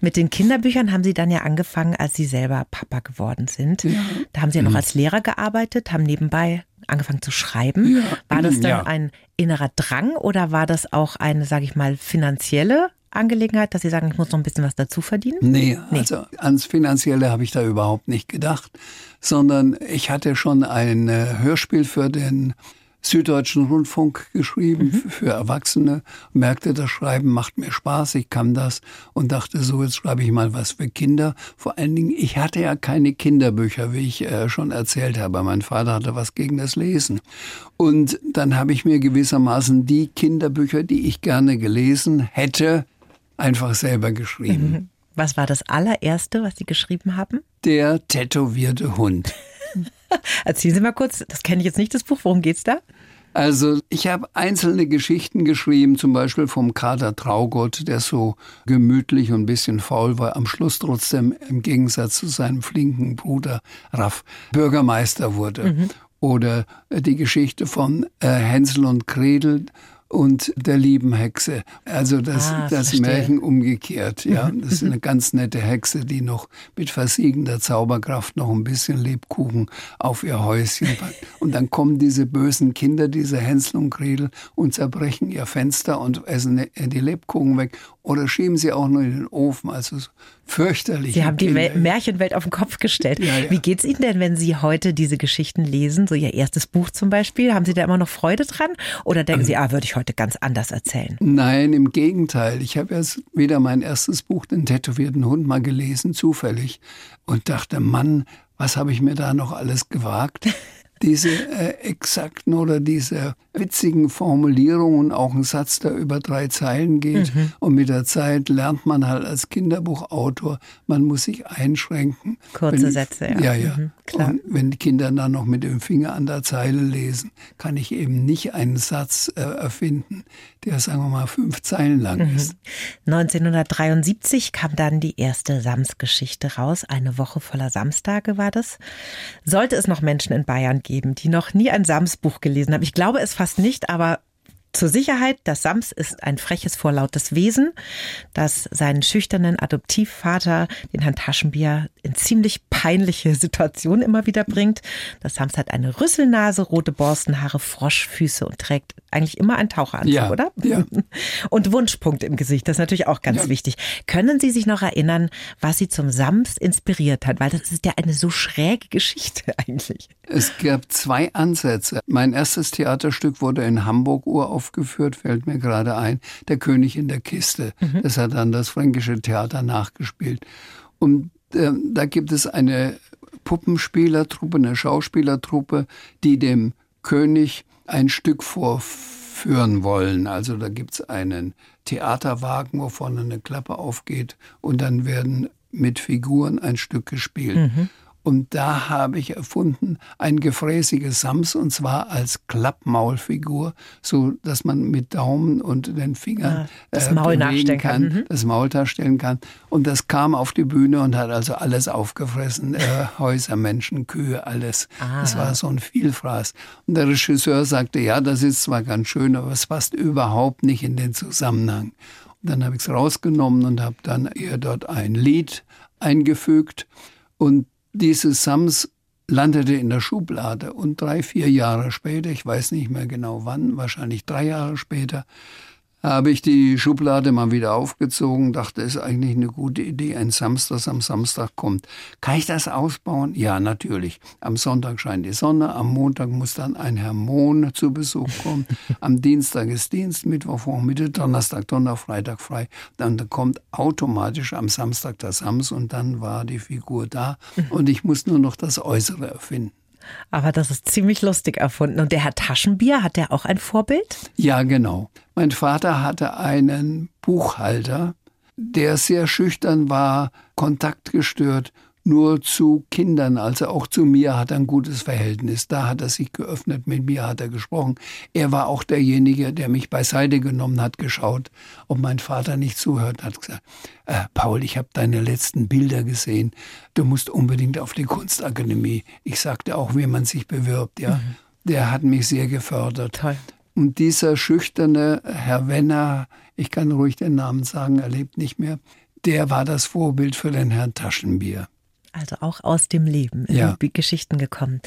Mit den Kinderbüchern haben Sie dann ja angefangen, als Sie selber Papa geworden sind. Ja. Da haben Sie ja noch mhm. als Lehrer gearbeitet, haben nebenbei angefangen zu schreiben. Ja. War das dann ja. ein innerer Drang oder war das auch eine, sage ich mal, finanzielle Angelegenheit, dass Sie sagen, ich muss noch ein bisschen was dazu verdienen? Nee, nee. also ans Finanzielle habe ich da überhaupt nicht gedacht, sondern ich hatte schon ein äh, Hörspiel für den Süddeutschen Rundfunk geschrieben mhm. für Erwachsene, merkte, das Schreiben macht mir Spaß, ich kann das und dachte so, jetzt schreibe ich mal was für Kinder. Vor allen Dingen, ich hatte ja keine Kinderbücher, wie ich äh, schon erzählt habe. Mein Vater hatte was gegen das Lesen. Und dann habe ich mir gewissermaßen die Kinderbücher, die ich gerne gelesen hätte, einfach selber geschrieben. Mhm. Was war das allererste, was Sie geschrieben haben? Der tätowierte Hund. Erzählen Sie mal kurz, das kenne ich jetzt nicht, das Buch. Worum geht's da? Also ich habe einzelne Geschichten geschrieben, zum Beispiel vom Kater Traugott, der so gemütlich und ein bisschen faul war, am Schluss trotzdem im Gegensatz zu seinem flinken Bruder Raff Bürgermeister wurde. Mhm. Oder die Geschichte von äh, Hänsel und Gretel, und der lieben Hexe. Also das, ah, das Märchen umgekehrt. Ja, das ist eine ganz nette Hexe, die noch mit versiegender Zauberkraft noch ein bisschen Lebkuchen auf ihr Häuschen packt. Und dann kommen diese bösen Kinder, diese Hänsel und Gretel, und zerbrechen ihr Fenster und essen die Lebkuchen weg oder schieben sie auch nur in den Ofen. Also fürchterlich. Sie haben die Wel Märchenwelt auf den Kopf gestellt. Ja, ja. Wie geht's Ihnen denn, wenn Sie heute diese Geschichten lesen, so Ihr erstes Buch zum Beispiel? Haben Sie da immer noch Freude dran? Oder denken ähm, Sie, ah, würde ich heute ganz anders erzählen? Nein, im Gegenteil. Ich habe erst wieder mein erstes Buch, Den tätowierten Hund, mal gelesen, zufällig, und dachte, Mann, was habe ich mir da noch alles gewagt? diese äh, exakten oder diese witzigen Formulierungen, auch ein Satz, der über drei Zeilen geht. Mhm. Und mit der Zeit lernt man halt als Kinderbuchautor, man muss sich einschränken. Kurze wenn, Sätze, ja. Ja, ja. Mhm, und wenn die Kinder dann noch mit dem Finger an der Zeile lesen, kann ich eben nicht einen Satz äh, erfinden, der, sagen wir mal, fünf Zeilen lang mhm. ist. 1973 kam dann die erste Sams-Geschichte raus. Eine Woche voller Samstage war das. Sollte es noch Menschen in Bayern geben, die noch nie ein Sams-Buch gelesen haben? Ich glaube es fast nicht, aber zur Sicherheit, das Sams ist ein freches, vorlautes Wesen, das seinen schüchternen Adoptivvater, den Herrn Taschenbier, in ziemlich peinliche Situationen immer wieder bringt. Das Sams hat eine Rüsselnase, rote Borstenhaare, Froschfüße und trägt eigentlich immer einen Taucheranzug, ja, oder? Ja. Und Wunschpunkt im Gesicht, das ist natürlich auch ganz ja. wichtig. Können Sie sich noch erinnern, was Sie zum Sams inspiriert hat? Weil das ist ja eine so schräge Geschichte eigentlich. Es gab zwei Ansätze. Mein erstes Theaterstück wurde in Hamburg uraufgeführt, fällt mir gerade ein, Der König in der Kiste. Mhm. Das hat dann das Fränkische Theater nachgespielt. Und äh, da gibt es eine Puppenspielertruppe, eine Schauspielertruppe, die dem König ein Stück vorführen wollen. Also da gibt es einen Theaterwagen, wo vorne eine Klappe aufgeht und dann werden mit Figuren ein Stück gespielt. Mhm. Und da habe ich erfunden ein gefräßiges Sams und zwar als Klappmaulfigur, so dass man mit Daumen und den Fingern ja, das äh, Maul bewegen kann, mhm. das Maul darstellen kann. Und das kam auf die Bühne und hat also alles aufgefressen, äh, Häuser, Menschen, Kühe, alles. Ah. Das war so ein Vielfraß. Und der Regisseur sagte, ja, das ist zwar ganz schön, aber es passt überhaupt nicht in den Zusammenhang. Und dann habe ich es rausgenommen und habe dann ihr dort ein Lied eingefügt. Und dieses Sams landete in der Schublade und drei, vier Jahre später, ich weiß nicht mehr genau wann, wahrscheinlich drei Jahre später, habe ich die Schublade mal wieder aufgezogen, dachte, es ist eigentlich eine gute Idee, ein Samstag am Samstag kommt. Kann ich das ausbauen? Ja, natürlich. Am Sonntag scheint die Sonne, am Montag muss dann ein Herr Mohn zu Besuch kommen, am Dienstag ist Dienst, Mittwoch, Vormittag, Donnerstag, Donnerstag, Freitag frei. Dann kommt automatisch am Samstag das Sams und dann war die Figur da und ich muss nur noch das Äußere erfinden. Aber das ist ziemlich lustig erfunden. Und der Herr Taschenbier, hat der auch ein Vorbild? Ja, genau. Mein Vater hatte einen Buchhalter, der sehr schüchtern war, kontaktgestört nur zu Kindern, also auch zu mir hat er ein gutes Verhältnis. Da hat er sich geöffnet, mit mir hat er gesprochen. Er war auch derjenige, der mich beiseite genommen hat, geschaut, ob mein Vater nicht zuhört, hat gesagt, äh, Paul, ich habe deine letzten Bilder gesehen, du musst unbedingt auf die Kunstakademie. Ich sagte auch, wie man sich bewirbt, ja. Mhm. Der hat mich sehr gefördert. Toll. Und dieser schüchterne Herr Wenner, ich kann ruhig den Namen sagen, er lebt nicht mehr, der war das Vorbild für den Herrn Taschenbier. Also auch aus dem Leben ja. Geschichten gekommen.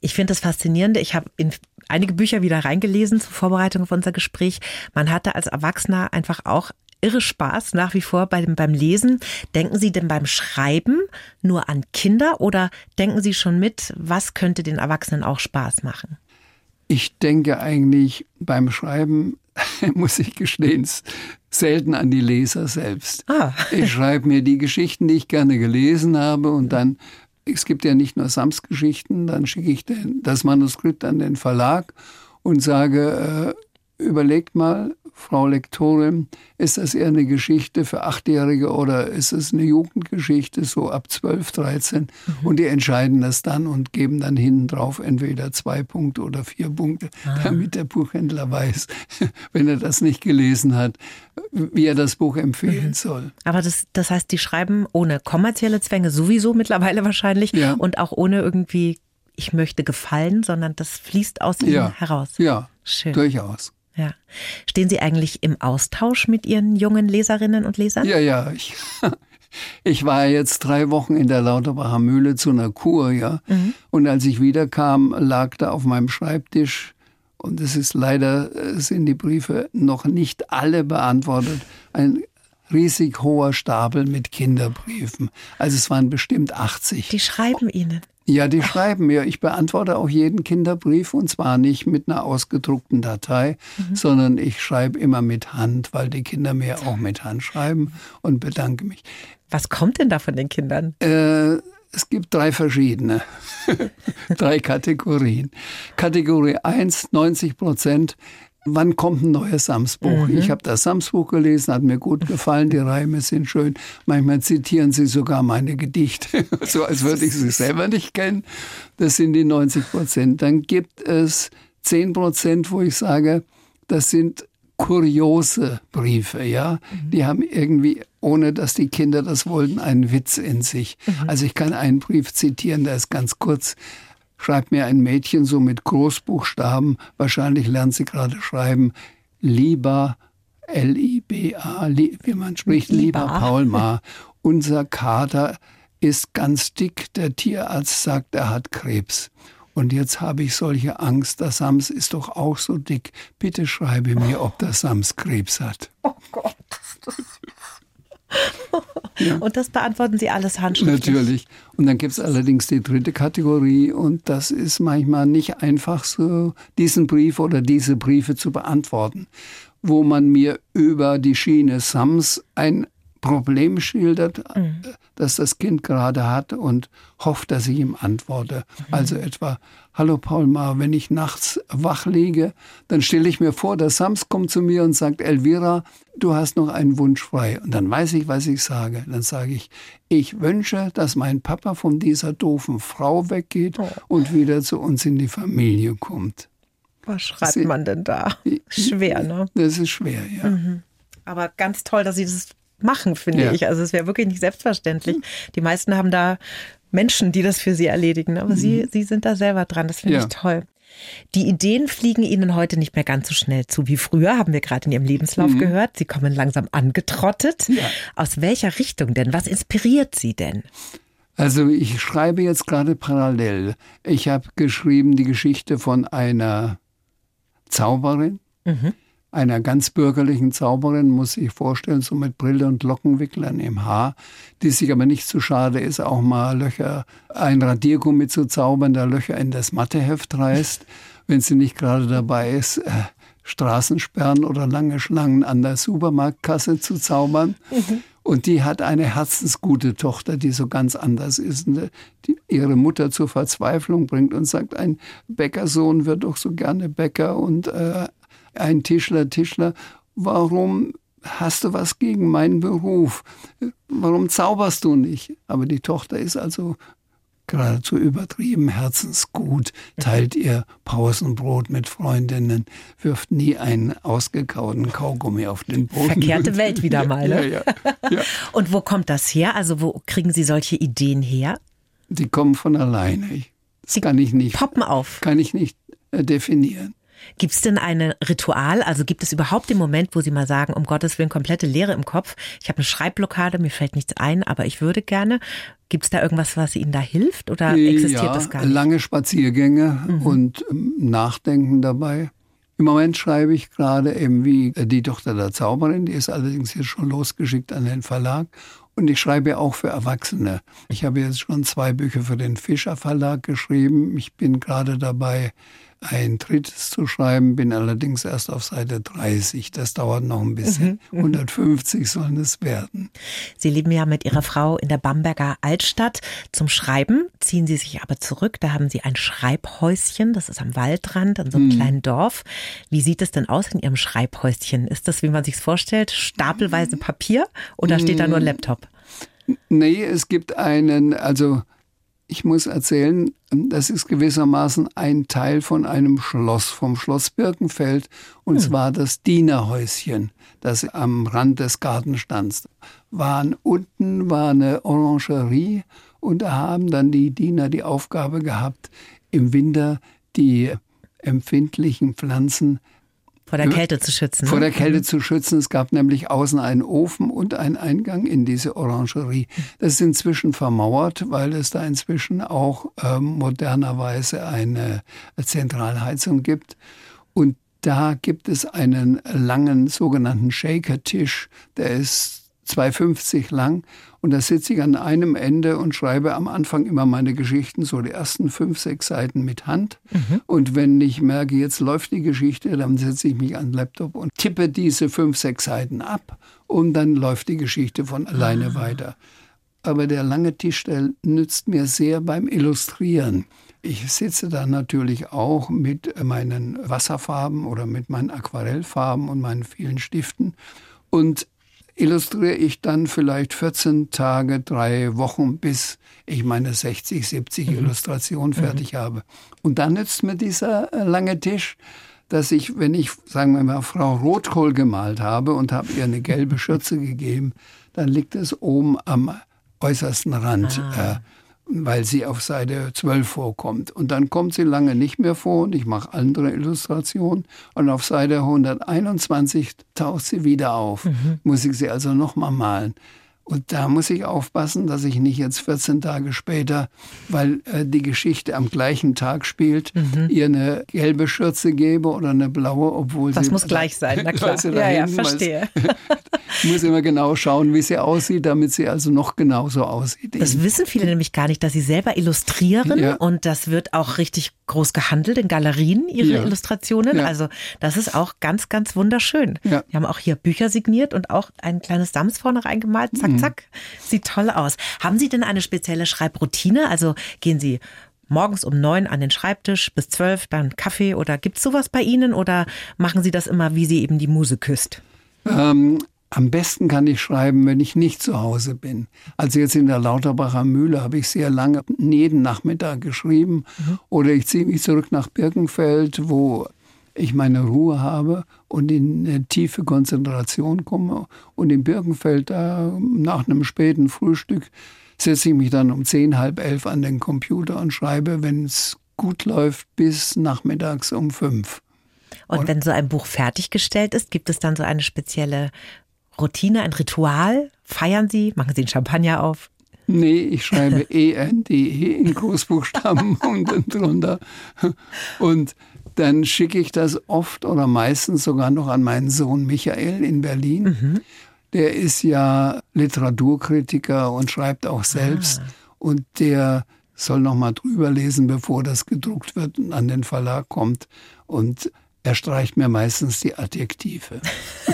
Ich finde das faszinierende. Ich habe in einige Bücher wieder reingelesen zur Vorbereitung auf unser Gespräch. Man hatte als Erwachsener einfach auch irre Spaß nach wie vor beim, beim Lesen. Denken Sie denn beim Schreiben nur an Kinder oder denken Sie schon mit, was könnte den Erwachsenen auch Spaß machen? Ich denke eigentlich beim Schreiben, muss ich gestehen, selten an die Leser selbst. Ah. ich schreibe mir die Geschichten, die ich gerne gelesen habe und dann, es gibt ja nicht nur Sams-Geschichten, dann schicke ich den, das Manuskript an den Verlag und sage, äh, überlegt mal, Frau Lektorin, ist das eher eine Geschichte für Achtjährige oder ist es eine Jugendgeschichte, so ab 12, 13? Mhm. Und die entscheiden das dann und geben dann hinten drauf entweder zwei Punkte oder vier Punkte, ah. damit der Buchhändler weiß, wenn er das nicht gelesen hat, wie er das Buch empfehlen mhm. soll. Aber das, das heißt, die schreiben ohne kommerzielle Zwänge sowieso mittlerweile wahrscheinlich ja. und auch ohne irgendwie, ich möchte gefallen, sondern das fließt aus ihnen ja. heraus. Ja, Schön. durchaus. Ja. Stehen Sie eigentlich im Austausch mit Ihren jungen Leserinnen und Lesern? Ja, ja. Ich, ich war jetzt drei Wochen in der Lauterbacher Mühle zu einer Kur, ja. Mhm. Und als ich wiederkam, lag da auf meinem Schreibtisch und es ist leider, sind die Briefe noch nicht alle beantwortet. Ein riesig hoher Stapel mit Kinderbriefen. Also es waren bestimmt 80. Die schreiben Ihnen. Ja, die schreiben mir. Ich beantworte auch jeden Kinderbrief und zwar nicht mit einer ausgedruckten Datei, mhm. sondern ich schreibe immer mit Hand, weil die Kinder mir auch mit Hand schreiben und bedanke mich. Was kommt denn da von den Kindern? Äh, es gibt drei verschiedene, drei Kategorien. Kategorie 1, 90 Prozent wann kommt ein neues Sams-Buch? Mhm. Ich habe das Sams-Buch gelesen, hat mir gut gefallen, die Reime sind schön. Manchmal zitieren sie sogar meine Gedichte, so als würde ich sie selber nicht kennen. Das sind die 90 Prozent. Dann gibt es 10 Prozent, wo ich sage, das sind kuriose Briefe, ja. Mhm. Die haben irgendwie, ohne dass die Kinder das wollten, einen Witz in sich. Mhm. Also ich kann einen Brief zitieren, der ist ganz kurz schreibt mir ein Mädchen so mit Großbuchstaben, wahrscheinlich lernt sie gerade schreiben, lieber L-I-B-A, wie man spricht, lieber, lieber Paul Ma, unser Kater ist ganz dick, der Tierarzt sagt, er hat Krebs. Und jetzt habe ich solche Angst, der Sams ist doch auch so dick. Bitte schreibe mir, ob der Sams Krebs hat. Oh Gott, das ist ja. Und das beantworten Sie alles handschriftlich? Natürlich. Und dann gibt es allerdings die dritte Kategorie und das ist manchmal nicht einfach so, diesen Brief oder diese Briefe zu beantworten, wo man mir über die Schiene Sams ein Problem schildert, mhm. das das Kind gerade hat und hofft, dass ich ihm antworte. Mhm. Also etwa, hallo Paul Ma, wenn ich nachts wach liege, dann stelle ich mir vor, der Sams kommt zu mir und sagt, Elvira, du hast noch einen Wunsch frei. Und dann weiß ich, was ich sage. Dann sage ich, ich wünsche, dass mein Papa von dieser doofen Frau weggeht oh. und wieder zu uns in die Familie kommt. Was schreibt Sie, man denn da? Schwer, ne? Das ist schwer, ja. Mhm. Aber ganz toll, dass Sie das machen, finde ja. ich. Also es wäre wirklich nicht selbstverständlich. Mhm. Die meisten haben da Menschen, die das für sie erledigen, aber mhm. sie, sie sind da selber dran. Das finde ja. ich toll. Die Ideen fliegen Ihnen heute nicht mehr ganz so schnell zu wie früher, haben wir gerade in Ihrem Lebenslauf mhm. gehört. Sie kommen langsam angetrottet. Ja. Aus welcher Richtung denn? Was inspiriert Sie denn? Also ich schreibe jetzt gerade parallel. Ich habe geschrieben die Geschichte von einer Zauberin, mhm einer ganz bürgerlichen Zauberin, muss ich vorstellen, so mit Brille und Lockenwicklern im Haar, die sich aber nicht zu schade ist, auch mal Löcher, ein Radiergummi zu zaubern, der Löcher in das Matheheft reißt, wenn sie nicht gerade dabei ist, äh, Straßensperren oder lange Schlangen an der Supermarktkasse zu zaubern. Mhm. Und die hat eine herzensgute Tochter, die so ganz anders ist, die ihre Mutter zur Verzweiflung bringt und sagt, ein Bäckersohn wird doch so gerne Bäcker und äh, ein Tischler, Tischler, warum hast du was gegen meinen Beruf? Warum zauberst du nicht? Aber die Tochter ist also geradezu übertrieben herzensgut, teilt ihr Pausenbrot mit Freundinnen, wirft nie einen ausgekauten Kaugummi auf den Boden. Verkehrte Welt wieder mal, ne? Ja, ja, ja. Und wo kommt das her? Also wo kriegen Sie solche Ideen her? Die kommen von alleine. Das Sie kann ich nicht. Poppen auf. Kann ich nicht äh, definieren. Gibt es denn ein Ritual? Also gibt es überhaupt den Moment, wo Sie mal sagen, um Gottes Willen, komplette Leere im Kopf? Ich habe eine Schreibblockade, mir fällt nichts ein, aber ich würde gerne. Gibt es da irgendwas, was Ihnen da hilft oder existiert ja, das gar nicht? Lange Spaziergänge mhm. und ähm, Nachdenken dabei. Im Moment schreibe ich gerade eben wie die Tochter der Zauberin, die ist allerdings jetzt schon losgeschickt an den Verlag. Und ich schreibe auch für Erwachsene. Ich habe jetzt schon zwei Bücher für den Fischer Verlag geschrieben. Ich bin gerade dabei, ein drittes zu schreiben, bin allerdings erst auf Seite 30. Das dauert noch ein bisschen. Mhm, 150 mhm. sollen es werden. Sie leben ja mit Ihrer Frau in der Bamberger Altstadt. Zum Schreiben ziehen Sie sich aber zurück. Da haben Sie ein Schreibhäuschen, das ist am Waldrand, an so einem mhm. kleinen Dorf. Wie sieht es denn aus in Ihrem Schreibhäuschen? Ist das, wie man sich vorstellt, stapelweise Papier oder steht da nur ein Laptop? Nee, es gibt einen, also ich muss erzählen, das ist gewissermaßen ein Teil von einem Schloss, vom Schloss Birkenfeld, und hm. zwar das Dienerhäuschen, das am Rand des Gartens stand. Waren, unten war eine Orangerie und da haben dann die Diener die Aufgabe gehabt, im Winter die empfindlichen Pflanzen vor der Kälte zu schützen. Vor ne? der Kälte mhm. zu schützen. Es gab nämlich außen einen Ofen und einen Eingang in diese Orangerie. Das ist inzwischen vermauert, weil es da inzwischen auch äh, modernerweise eine Zentralheizung gibt. Und da gibt es einen langen sogenannten Shaker-Tisch, der ist 2,50 lang. Und da sitze ich an einem Ende und schreibe am Anfang immer meine Geschichten, so die ersten fünf, sechs Seiten mit Hand. Mhm. Und wenn ich merke, jetzt läuft die Geschichte, dann setze ich mich an den Laptop und tippe diese fünf, sechs Seiten ab. Und dann läuft die Geschichte von alleine ah. weiter. Aber der lange Tisch, der nützt mir sehr beim Illustrieren. Ich sitze da natürlich auch mit meinen Wasserfarben oder mit meinen Aquarellfarben und meinen vielen Stiften. Und illustriere ich dann vielleicht 14 Tage, drei Wochen, bis ich meine 60, 70 mhm. Illustrationen mhm. fertig mhm. habe. Und dann nützt mir dieser äh, lange Tisch, dass ich, wenn ich, sagen wir mal, Frau Rotkohl gemalt habe und habe ihr eine gelbe Schürze gegeben, dann liegt es oben am äußersten Rand. Ah. Weil sie auf Seite 12 vorkommt. Und dann kommt sie lange nicht mehr vor und ich mache andere Illustrationen. Und auf Seite 121 taucht sie wieder auf. Mhm. Muss ich sie also nochmal malen. Und da muss ich aufpassen, dass ich nicht jetzt 14 Tage später, weil äh, die Geschichte am gleichen Tag spielt, mhm. ihr eine gelbe Schürze gebe oder eine blaue, obwohl das sie... Das muss gleich sein, na klar. ja, ja, verstehe. ich muss immer genau schauen, wie sie aussieht, damit sie also noch genauso aussieht. Das wissen viele nämlich gar nicht, dass sie selber illustrieren ja. und das wird auch richtig groß gehandelt in Galerien, ihre ja. Illustrationen. Ja. Also das ist auch ganz, ganz wunderschön. Wir haben auch hier Bücher signiert und auch ein kleines Sams vorne reingemalt. Zack, mhm. zack. Sieht toll aus. Haben Sie denn eine spezielle Schreibroutine? Also gehen Sie morgens um neun an den Schreibtisch bis zwölf, dann Kaffee oder gibt es sowas bei Ihnen oder machen Sie das immer, wie Sie eben die Muse küsst? Ähm, am besten kann ich schreiben, wenn ich nicht zu Hause bin. Also jetzt in der Lauterbacher Mühle habe ich sehr lange jeden Nachmittag geschrieben. Mhm. Oder ich ziehe mich zurück nach Birkenfeld, wo ich meine Ruhe habe und in eine tiefe Konzentration komme. Und in Birkenfeld, da nach einem späten Frühstück, setze ich mich dann um zehn, halb elf an den Computer und schreibe, wenn es gut läuft, bis nachmittags um fünf. Und, und wenn so ein Buch fertiggestellt ist, gibt es dann so eine spezielle Routine, ein Ritual? Feiern Sie? Machen Sie einen Champagner auf? Nee, ich schreibe E-N-D-E in Großbuchstaben unten drunter. Und dann schicke ich das oft oder meistens sogar noch an meinen Sohn Michael in Berlin. Mhm. Der ist ja Literaturkritiker und schreibt auch selbst. Ah. Und der soll noch mal drüber lesen, bevor das gedruckt wird und an den Verlag kommt. Und er streicht mir meistens die Adjektive.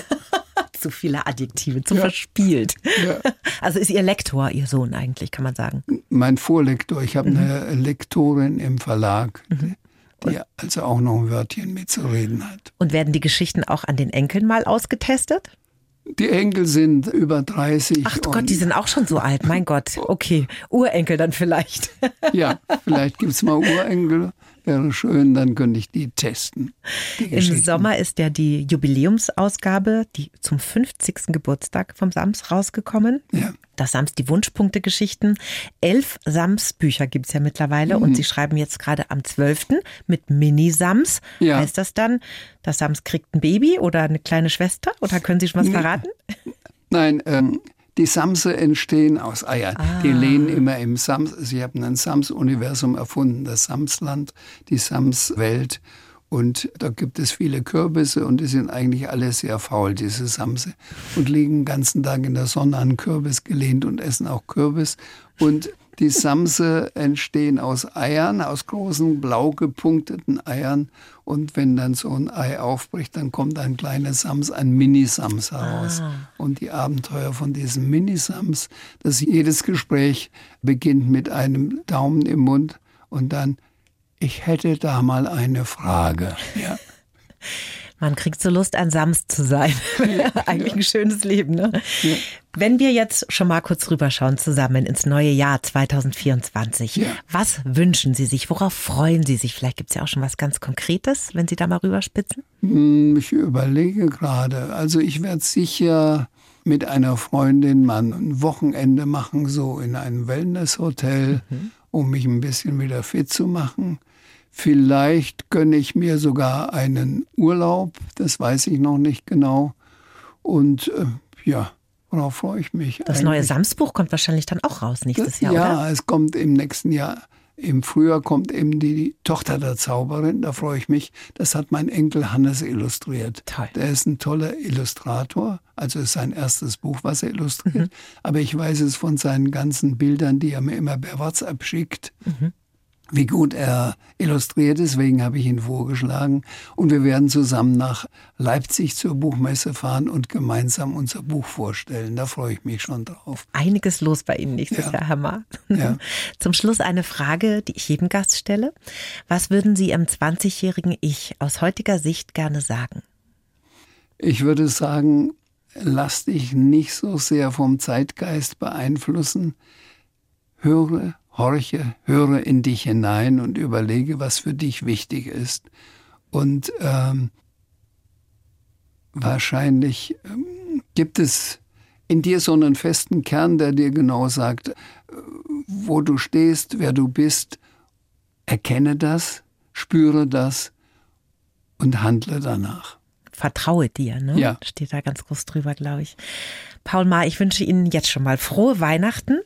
zu viele Adjektive, zu ja. verspielt. Ja. Also ist Ihr Lektor, Ihr Sohn eigentlich, kann man sagen? Mein Vorlektor. Ich habe mhm. eine Lektorin im Verlag. Mhm die also auch noch ein Wörtchen mitzureden hat. Und werden die Geschichten auch an den Enkeln mal ausgetestet? Die Enkel sind über 30. Ach Gott, die sind auch schon so alt, mein Gott. Okay, Urenkel dann vielleicht. Ja, vielleicht gibt es mal Urenkel. Wäre schön, dann könnte ich die testen. Die Im Sommer ist ja die Jubiläumsausgabe, die zum 50. Geburtstag vom Sams rausgekommen. Ja. Das Sams, die Wunschpunkte-Geschichten. Elf Sams-Bücher gibt es ja mittlerweile mhm. und Sie schreiben jetzt gerade am 12. mit Mini-Sams. Ja. Heißt das dann, das Sams kriegt ein Baby oder eine kleine Schwester? Oder können Sie schon was verraten? Nein, ähm, die Samse entstehen aus Eiern. Ah. Die lehnen immer im Sams. Sie haben ein Sams-Universum erfunden, das Samsland, die Sams-Welt. Und da gibt es viele Kürbisse und die sind eigentlich alle sehr faul, diese Samse. Und liegen den ganzen Tag in der Sonne an Kürbis gelehnt und essen auch Kürbis. Und die Samse entstehen aus Eiern, aus großen blau gepunkteten Eiern. Und wenn dann so ein Ei aufbricht, dann kommt ein kleiner Sams, ein Minisams heraus. Ah. Und die Abenteuer von diesem Minisams, dass jedes Gespräch beginnt mit einem Daumen im Mund und dann ich hätte da mal eine Frage. Ja. Man kriegt so Lust, ein Sams zu sein. Eigentlich ein schönes Leben. Ne? Ja. Wenn wir jetzt schon mal kurz rüberschauen zusammen ins neue Jahr 2024, ja. was wünschen Sie sich? Worauf freuen Sie sich? Vielleicht gibt es ja auch schon was ganz Konkretes, wenn Sie da mal rüberspitzen. Hm, ich überlege gerade. Also ich werde sicher mit einer Freundin mal ein Wochenende machen, so in einem Wellnesshotel, mhm. um mich ein bisschen wieder fit zu machen. Vielleicht gönne ich mir sogar einen Urlaub, das weiß ich noch nicht genau. Und äh, ja, worauf freue ich mich? Das eigentlich? neue Samsbuch kommt wahrscheinlich dann auch raus nächstes Jahr, ja, oder? Ja, es kommt im nächsten Jahr. Im Frühjahr kommt eben die Tochter der Zauberin, da freue ich mich. Das hat mein Enkel Hannes illustriert. Toll. Der ist ein toller Illustrator, also ist sein erstes Buch, was er illustriert. Mhm. Aber ich weiß es von seinen ganzen Bildern, die er mir immer per WhatsApp schickt. Mhm wie gut er illustriert, deswegen habe ich ihn vorgeschlagen. Und wir werden zusammen nach Leipzig zur Buchmesse fahren und gemeinsam unser Buch vorstellen. Da freue ich mich schon drauf. Einiges los bei Ihnen nächstes ja. Jahr, Hammer. Ja. Zum Schluss eine Frage, die ich jedem Gast stelle. Was würden Sie im 20-jährigen Ich aus heutiger Sicht gerne sagen? Ich würde sagen, lass dich nicht so sehr vom Zeitgeist beeinflussen. Höre horche, höre in dich hinein und überlege, was für dich wichtig ist. Und ähm, wahrscheinlich ähm, gibt es in dir so einen festen Kern, der dir genau sagt, äh, wo du stehst, wer du bist. Erkenne das, spüre das und handle danach. Vertraue dir, ne? Ja. Steht da ganz groß drüber, glaube ich. Paul Ma, ich wünsche Ihnen jetzt schon mal frohe Weihnachten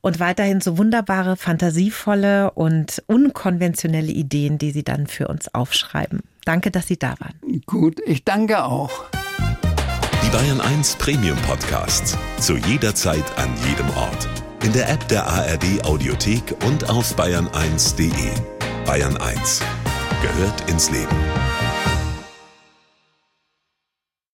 und weiterhin so wunderbare, fantasievolle und unkonventionelle Ideen, die Sie dann für uns aufschreiben. Danke, dass Sie da waren. Gut, ich danke auch. Die Bayern 1 Premium Podcasts. Zu jeder Zeit, an jedem Ort. In der App der ARD Audiothek und auf bayern1.de. Bayern 1 gehört ins Leben.